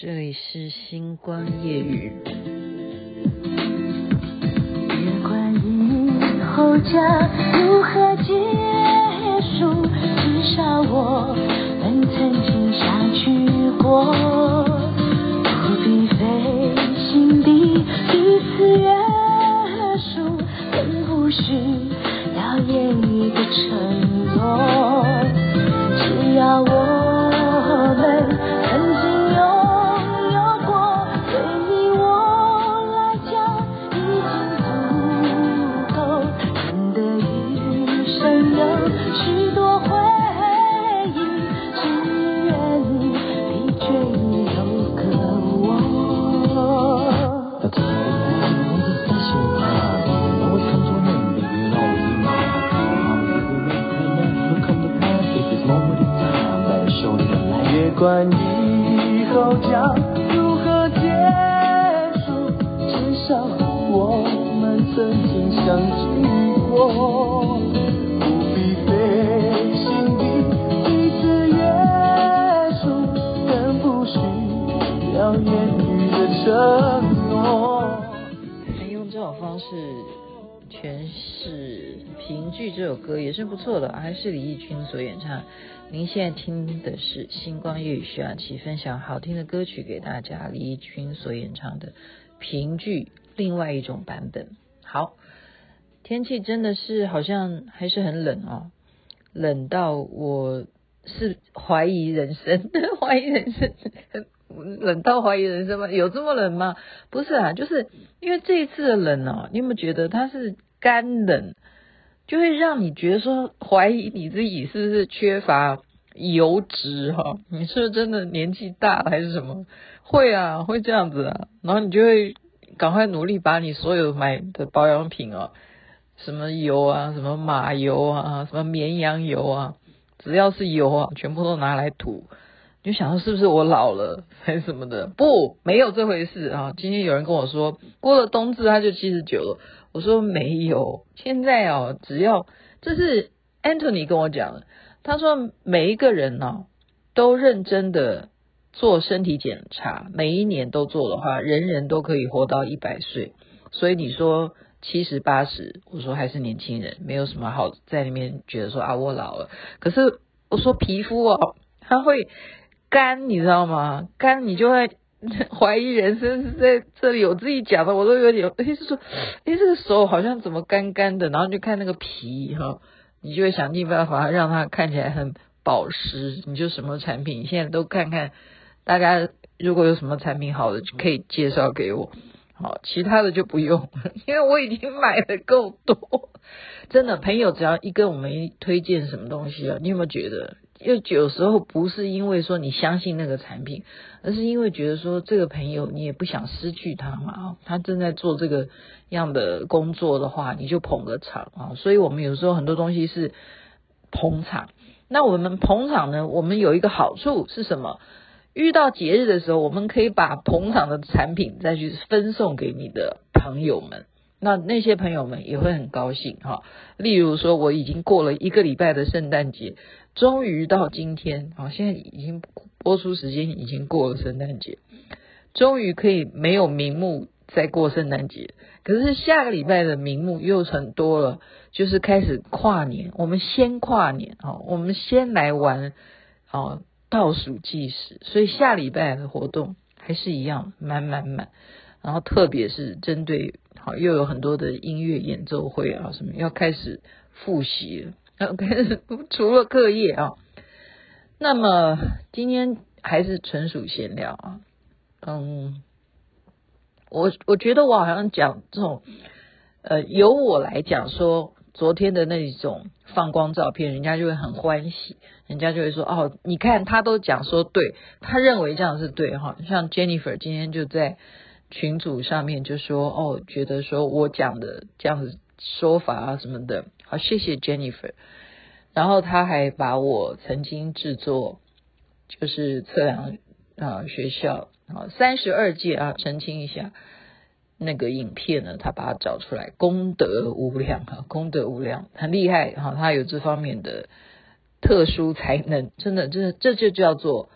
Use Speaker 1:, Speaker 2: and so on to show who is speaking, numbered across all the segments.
Speaker 1: 这里是星光夜雨。
Speaker 2: 别管以后将如何结束，至少我们曾经相聚过，承诺。
Speaker 1: 还用这种方式诠释《评剧》这首歌也是不错的，还是李翊君所演唱。您现在听的是星光夜语徐雅琪分享好听的歌曲给大家，李翊君所演唱的评剧另外一种版本。好，天气真的是好像还是很冷哦，冷到我是怀疑人生，怀疑人生，冷到怀疑人生吗？有这么冷吗？不是啊，就是因为这一次的冷哦，你有没有觉得它是干冷？就会让你觉得说怀疑你自己是不是缺乏油脂哈？你是不是真的年纪大了还是什么？会啊，会这样子啊。然后你就会赶快努力把你所有买的保养品啊，什么油啊，什么马油啊，什么绵羊油啊，只要是油啊，全部都拿来涂。你就想说是不是我老了还是什么的？不，没有这回事啊。今天有人跟我说过了冬至他就七十九了。我说没有，现在哦，只要这是 Anthony 跟我讲的，他说每一个人呢、哦、都认真的做身体检查，每一年都做的话，人人都可以活到一百岁。所以你说七十八十，我说还是年轻人，没有什么好在里面觉得说啊我老了。可是我说皮肤哦，它会干，你知道吗？干你就会。怀疑人生是在这里，我自己讲的我都有点，哎，是说，哎，这个手好像怎么干干的，然后就看那个皮哈，你就会想尽办法让它看起来很保湿。你就什么产品，你现在都看看，大家如果有什么产品好的，就可以介绍给我。好，其他的就不用，因为我已经买的够多。真的，朋友只要一跟我们推荐什么东西啊，你有没有觉得？又有时候不是因为说你相信那个产品，而是因为觉得说这个朋友你也不想失去他嘛啊，他正在做这个样的工作的话，你就捧个场啊。所以我们有时候很多东西是捧场。那我们捧场呢，我们有一个好处是什么？遇到节日的时候，我们可以把捧场的产品再去分送给你的朋友们。那那些朋友们也会很高兴哈。例如说，我已经过了一个礼拜的圣诞节，终于到今天啊，现在已经播出时间已经过了圣诞节，终于可以没有名目再过圣诞节。可是下个礼拜的名目又很多了，就是开始跨年。我们先跨年啊，我们先来玩啊，倒数计时。所以下礼拜的活动还是一样满满满。然后特别是针对。好，又有很多的音乐演奏会啊，什么要开始复习，要开始 除了课业啊。那么今天还是纯属闲聊啊，嗯，我我觉得我好像讲这种，呃，由我来讲说昨天的那种放光照片，人家就会很欢喜，人家就会说哦，你看他都讲说对，他认为这样是对哈，像 Jennifer 今天就在。群组上面就说哦，觉得说我讲的这样子说法啊什么的，好，谢谢 Jennifer。然后他还把我曾经制作就是测量啊学校啊三十二届啊澄清一下那个影片呢，他把它找出来，功德无量啊，功德无量，很厉害哈，他有这方面的特殊才能，真的，真的这就叫做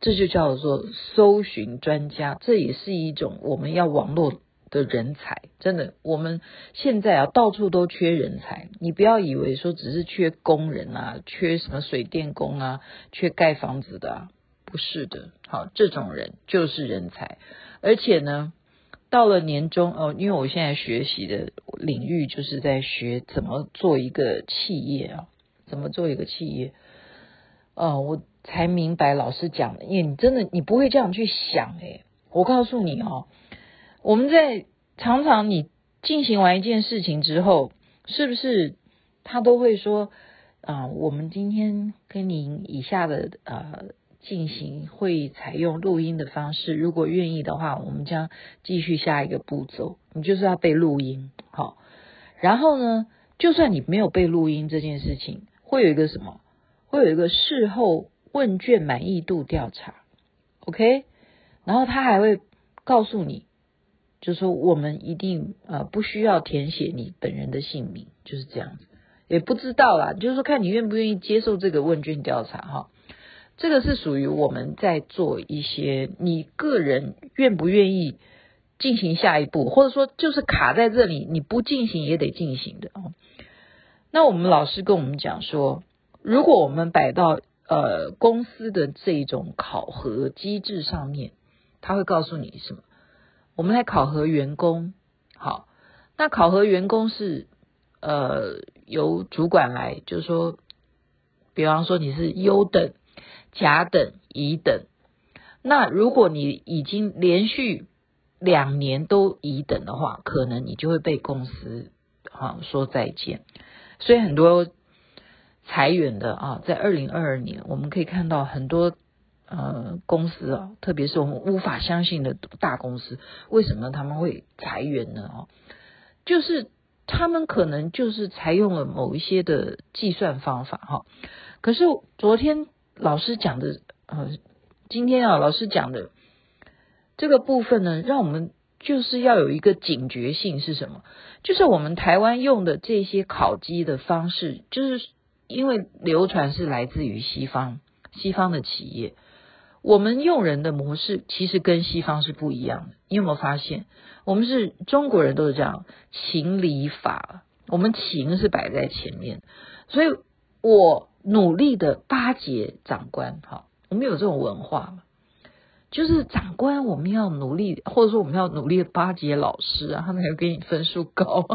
Speaker 1: 这就叫做搜寻专家，这也是一种我们要网络的人才。真的，我们现在啊，到处都缺人才。你不要以为说只是缺工人啊，缺什么水电工啊，缺盖房子的啊，不是的。好，这种人就是人才。而且呢，到了年终哦，因为我现在学习的领域就是在学怎么做一个企业啊，怎么做一个企业。哦，我。才明白老师讲的，因为你真的你不会这样去想诶，我告诉你哦，我们在常常你进行完一件事情之后，是不是他都会说啊、我们今天跟您以下的呃进行会采用录音的方式，如果愿意的话，我们将继续下一个步骤。你就是要被录音，好，然后呢，就算你没有被录音这件事情，会有一个什么？会有一个事后。问卷满意度调查，OK，然后他还会告诉你，就是说我们一定呃不需要填写你本人的姓名，就是这样子，也不知道啦，就是说看你愿不愿意接受这个问卷调查哈，这个是属于我们在做一些你个人愿不愿意进行下一步，或者说就是卡在这里你不进行也得进行的哦。那我们老师跟我们讲说，如果我们摆到呃，公司的这种考核机制上面，他会告诉你什么？我们来考核员工，好，那考核员工是呃由主管来，就是说，比方说你是优等、甲等、乙等，那如果你已经连续两年都乙等的话，可能你就会被公司好说再见，所以很多。裁员的啊，在二零二二年，我们可以看到很多呃公司啊，特别是我们无法相信的大公司，为什么他们会裁员呢？哦，就是他们可能就是采用了某一些的计算方法哈。可是昨天老师讲的呃，今天啊老师讲的这个部分呢，让我们就是要有一个警觉性是什么？就是我们台湾用的这些考绩的方式，就是。因为流传是来自于西方，西方的企业，我们用人的模式其实跟西方是不一样的。你有没有发现？我们是中国人都是这样，情理法，我们情是摆在前面，所以我努力的巴结长官，哈，我们有这种文化嘛？就是长官，我们要努力，或者说我们要努力巴结老师啊，他们还要给你分数高。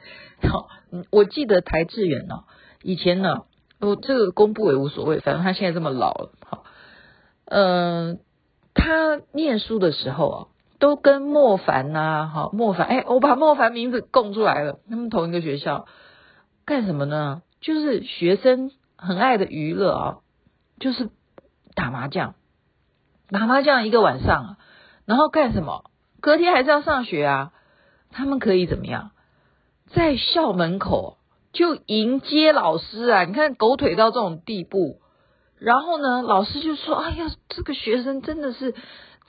Speaker 1: 好，我记得台志远呢。以前呢，我这个公布也无所谓，反正他现在这么老了，好，嗯、呃，他念书的时候啊，都跟莫凡呐，好，莫凡，哎，我把莫凡名字供出来了，他们同一个学校，干什么呢？就是学生很爱的娱乐啊，就是打麻将，打麻将一个晚上啊，然后干什么？隔天还是要上学啊，他们可以怎么样？在校门口。就迎接老师啊！你看狗腿到这种地步，然后呢，老师就说：“哎呀，这个学生真的是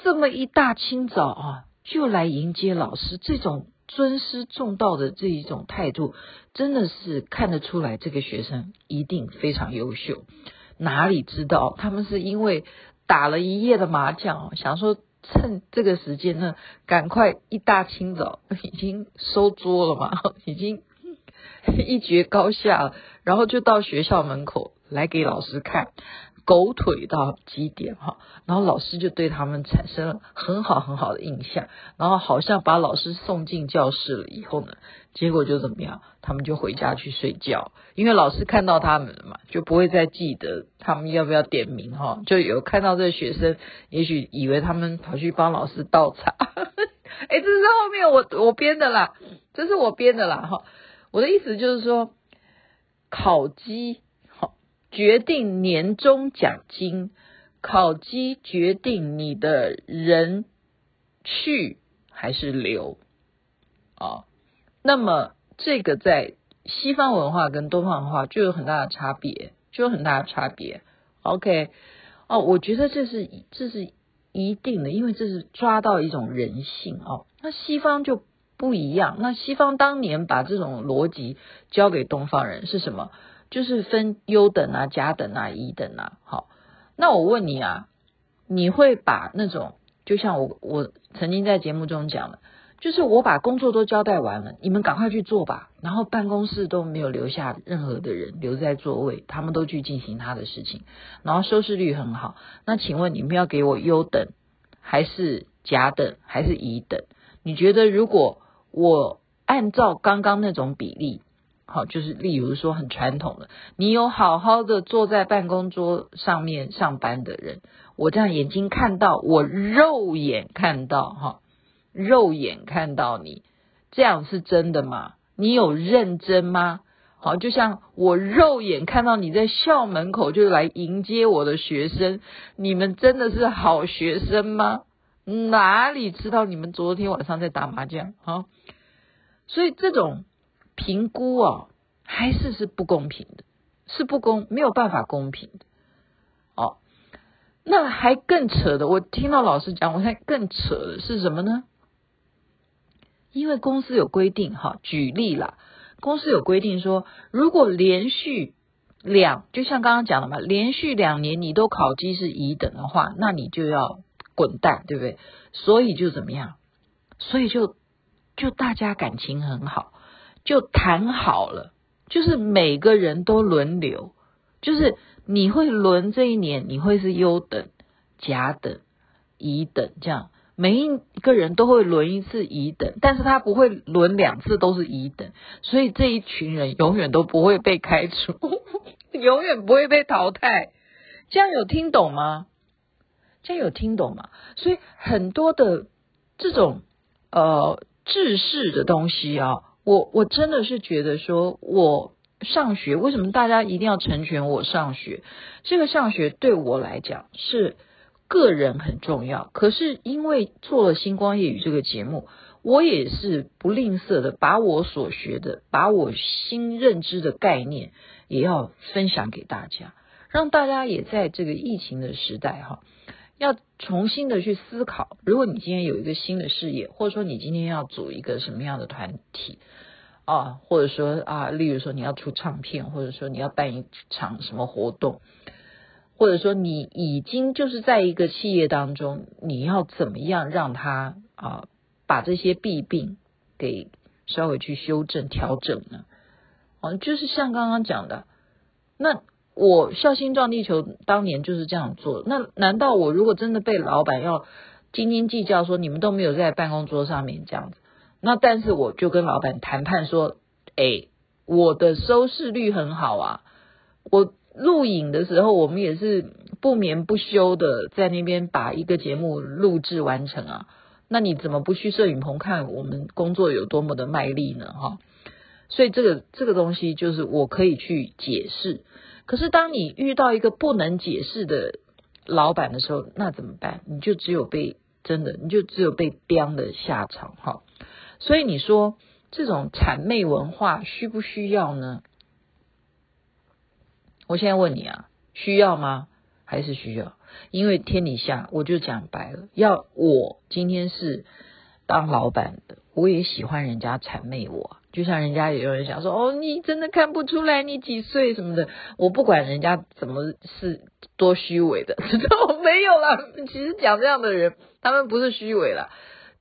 Speaker 1: 这么一大清早啊，就来迎接老师，这种尊师重道的这一种态度，真的是看得出来，这个学生一定非常优秀。哪里知道他们是因为打了一夜的麻将，想说趁这个时间呢，赶快一大清早已经收桌了嘛，已经。” 一决高下，然后就到学校门口来给老师看，狗腿到极点哈，然后老师就对他们产生了很好很好的印象，然后好像把老师送进教室了以后呢，结果就怎么样，他们就回家去睡觉，因为老师看到他们了嘛，就不会再记得他们要不要点名哈，就有看到这学生，也许以为他们跑去帮老师倒茶，哎，这是后面我我编的啦，这是我编的啦哈。我的意思就是说，考绩好决定年终奖金，考绩决定你的人去还是留啊。那么这个在西方文化跟东方文化就有很大的差别，就有很大的差别。OK，哦，我觉得这是这是一定的，因为这是抓到一种人性哦。那西方就。不一样。那西方当年把这种逻辑交给东方人是什么？就是分优等啊、甲等啊、乙等啊。好，那我问你啊，你会把那种，就像我我曾经在节目中讲的，就是我把工作都交代完了，你们赶快去做吧。然后办公室都没有留下任何的人留在座位，他们都去进行他的事情，然后收视率很好。那请问你们要给我优等，还是甲等，还是乙等？你觉得如果我按照刚刚那种比例？好，就是例如说很传统的，你有好好的坐在办公桌上面上班的人，我这样眼睛看到，我肉眼看到，哈，肉眼看到你，这样是真的吗？你有认真吗？好，就像我肉眼看到你在校门口就来迎接我的学生，你们真的是好学生吗？哪里知道你们昨天晚上在打麻将？啊，所以这种。评估哦，还是是不公平的，是不公，没有办法公平的。哦，那还更扯的，我听到老师讲，我还更扯的是什么呢？因为公司有规定，哈，举例啦，公司有规定说，如果连续两，就像刚刚讲的嘛，连续两年你都考绩是乙等的话，那你就要滚蛋，对不对？所以就怎么样？所以就就大家感情很好。就谈好了，就是每个人都轮流，就是你会轮这一年，你会是优等、甲等、乙等这样，每一个人都会轮一次乙等，但是他不会轮两次都是乙等，所以这一群人永远都不会被开除，永远不会被淘汰。这样有听懂吗？这有听懂吗？所以很多的这种呃制式的东西啊。我我真的是觉得说，我上学为什么大家一定要成全我上学？这个上学对我来讲是个人很重要。可是因为做了星光夜语这个节目，我也是不吝啬的把我所学的、把我新认知的概念也要分享给大家，让大家也在这个疫情的时代哈，要重新的去思考。如果你今天有一个新的事业，或者说你今天要组一个什么样的团体。啊，或者说啊，例如说你要出唱片，或者说你要办一场什么活动，或者说你已经就是在一个企业当中，你要怎么样让他啊把这些弊病给稍微去修正调整呢？啊，就是像刚刚讲的，那我孝心撞地球当年就是这样做。那难道我如果真的被老板要斤斤计较，说你们都没有在办公桌上面这样子？那但是我就跟老板谈判说，哎，我的收视率很好啊，我录影的时候我们也是不眠不休的在那边把一个节目录制完成啊。那你怎么不去摄影棚看我们工作有多么的卖力呢？哈，所以这个这个东西就是我可以去解释。可是当你遇到一个不能解释的老板的时候，那怎么办？你就只有被真的，你就只有被钉的下场哈。所以你说这种谄媚文化需不需要呢？我现在问你啊，需要吗？还是需要？因为天底下我就讲白了，要我今天是当老板的，我也喜欢人家谄媚我。就像人家也有人想说，哦，你真的看不出来你几岁什么的，我不管人家怎么是多虚伪的，知道没有啦。其实讲这样的人，他们不是虚伪啦，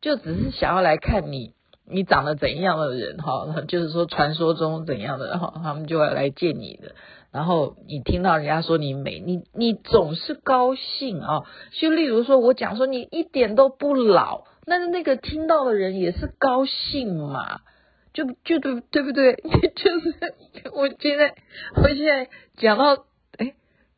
Speaker 1: 就只是想要来看你。你长得怎样的人哈，就是说传说中怎样的哈，他们就要来见你的。然后你听到人家说你美，你你总是高兴啊。就例如说我讲说你一点都不老，那那个听到的人也是高兴嘛，就就对对不对？就是我现在我现在讲到哎，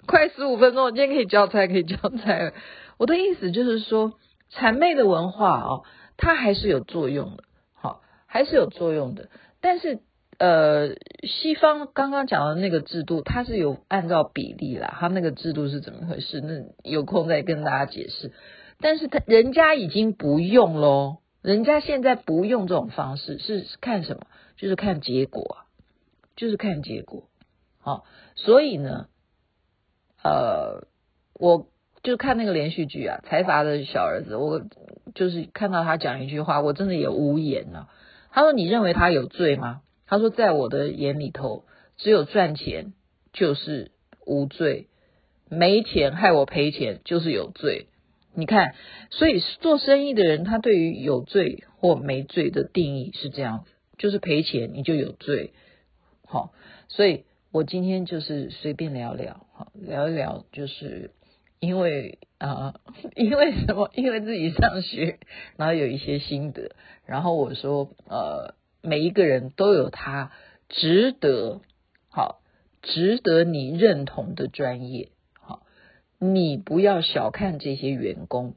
Speaker 1: 快十五分钟，我今天可以交差，可以交差了。我的意思就是说，谄媚的文化哦，它还是有作用的。好还是有作用的，但是呃，西方刚刚讲的那个制度，它是有按照比例啦，它那个制度是怎么回事？那有空再跟大家解释。但是他人家已经不用喽，人家现在不用这种方式，是看什么？就是看结果，就是看结果。好，所以呢，呃，我就看那个连续剧啊，《财阀的小儿子》，我就是看到他讲一句话，我真的也无言了。他说：“你认为他有罪吗？”他说：“在我的眼里头，只有赚钱就是无罪，没钱害我赔钱就是有罪。你看，所以做生意的人，他对于有罪或没罪的定义是这样子，就是赔钱你就有罪。好，所以我今天就是随便聊聊，好，聊一聊，就是因为啊、因为什么？因为自己上学，然后有一些心得，然后我说，呃，每一个人都有他值得，好，值得你认同的专业。你不要小看这些员工，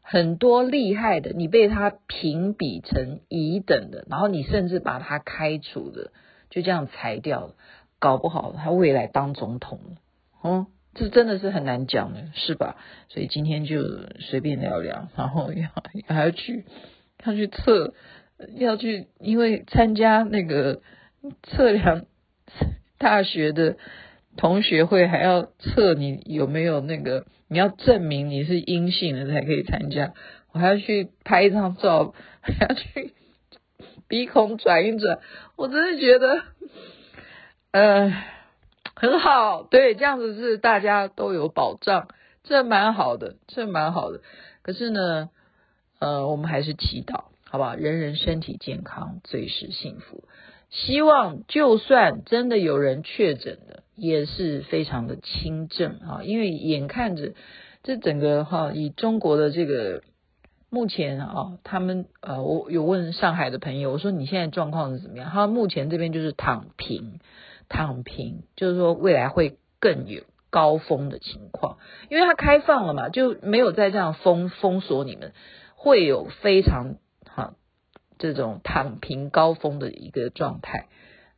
Speaker 1: 很多厉害的，你被他评比成乙等的，然后你甚至把他开除了，就这样裁掉了，搞不好他未来当总统了，嗯，这真的是很难讲的，是吧？所以今天就随便聊聊，然后要还要去要去测，要去，因为参加那个测量大学的。同学会还要测你有没有那个，你要证明你是阴性的才可以参加。我还要去拍一张照，还要去鼻孔转一转。我真的觉得，呃，很好，对，这样子是大家都有保障，这蛮好的，这蛮好的。可是呢，呃，我们还是祈祷，好不好？人人身体健康，最是幸福。希望就算真的有人确诊了，也是非常的轻症啊，因为眼看着这整个哈，以中国的这个目前啊，他们呃，我有问上海的朋友，我说你现在状况是怎么样？他目前这边就是躺平，躺平，就是说未来会更有高峰的情况，因为它开放了嘛，就没有再这样封封锁你们，会有非常哈。这种躺平高峰的一个状态，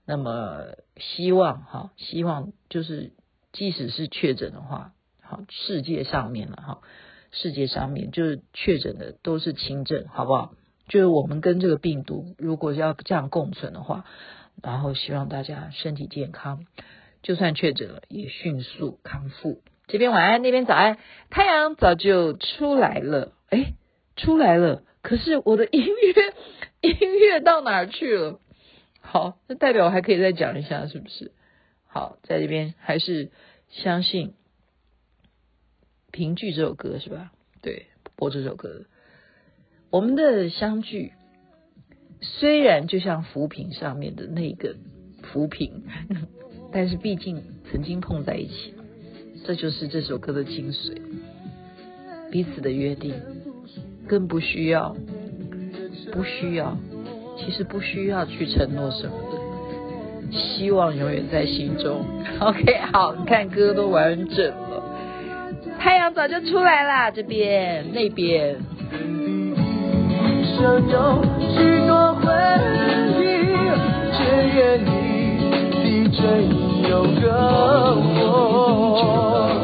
Speaker 1: 那么希望哈，希望就是即使是确诊的话，好，世界上面了哈，世界上面就是确诊的都是轻症，好不好？就是我们跟这个病毒如果要这样共存的话，然后希望大家身体健康，就算确诊了也迅速康复。这边晚安，那边早安，太阳早就出来了，诶，出来了，可是我的音乐。音乐到哪儿去了？好，那代表我还可以再讲一下，是不是？好，在这边还是相信评剧这首歌是吧？对，播这首歌。我们的相聚虽然就像浮萍上面的那个浮萍，但是毕竟曾经碰在一起，这就是这首歌的精髓。彼此的约定，更不需要。不需要，其实不需要去承诺什么的，希望永远在心中。OK，好，你看歌都完整了，太阳早就出来啦，这边那边。
Speaker 3: 许多回忆，你有个
Speaker 4: 我。